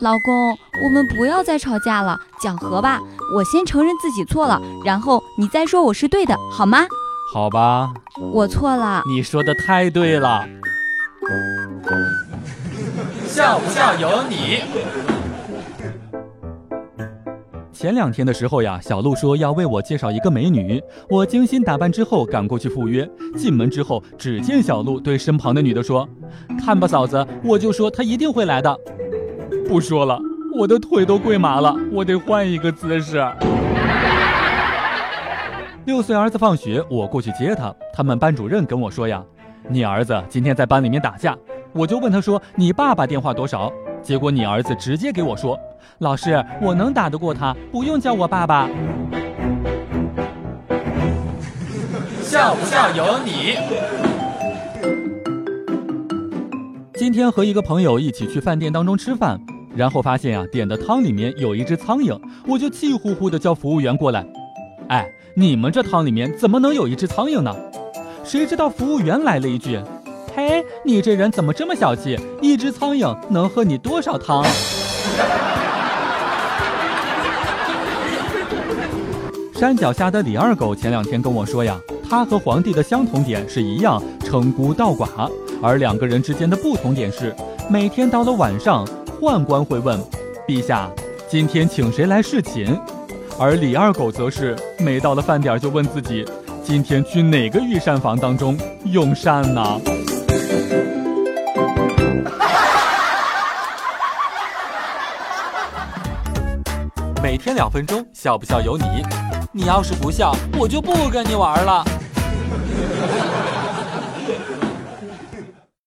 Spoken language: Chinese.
老公，我们不要再吵架了，讲和吧。我先承认自己错了，然后你再说我是对的，好吗？好吧，我错了。你说的太对了。笑不笑由你。前两天的时候呀，小鹿说要为我介绍一个美女，我精心打扮之后赶过去赴约。进门之后，只见小鹿对身旁的女的说：“看吧，嫂子，我就说她一定会来的。”不说了，我的腿都跪麻了，我得换一个姿势。六岁儿子放学，我过去接他，他们班主任跟我说呀：“你儿子今天在班里面打架。”我就问他说：“你爸爸电话多少？”结果你儿子直接给我说。老师，我能打得过他，不用叫我爸爸。笑不笑由你。今天和一个朋友一起去饭店当中吃饭，然后发现啊，点的汤里面有一只苍蝇，我就气呼呼的叫服务员过来。哎，你们这汤里面怎么能有一只苍蝇呢？谁知道服务员来了一句：“嘿，你这人怎么这么小气？一只苍蝇能喝你多少汤？” 山脚下的李二狗前两天跟我说呀，他和皇帝的相同点是一样称孤道寡，而两个人之间的不同点是，每天到了晚上，宦官会问，陛下，今天请谁来侍寝？而李二狗则是每到了饭点就问自己，今天去哪个御膳房当中用膳呢？每天两分钟，笑不笑由你。你要是不笑，我就不跟你玩了。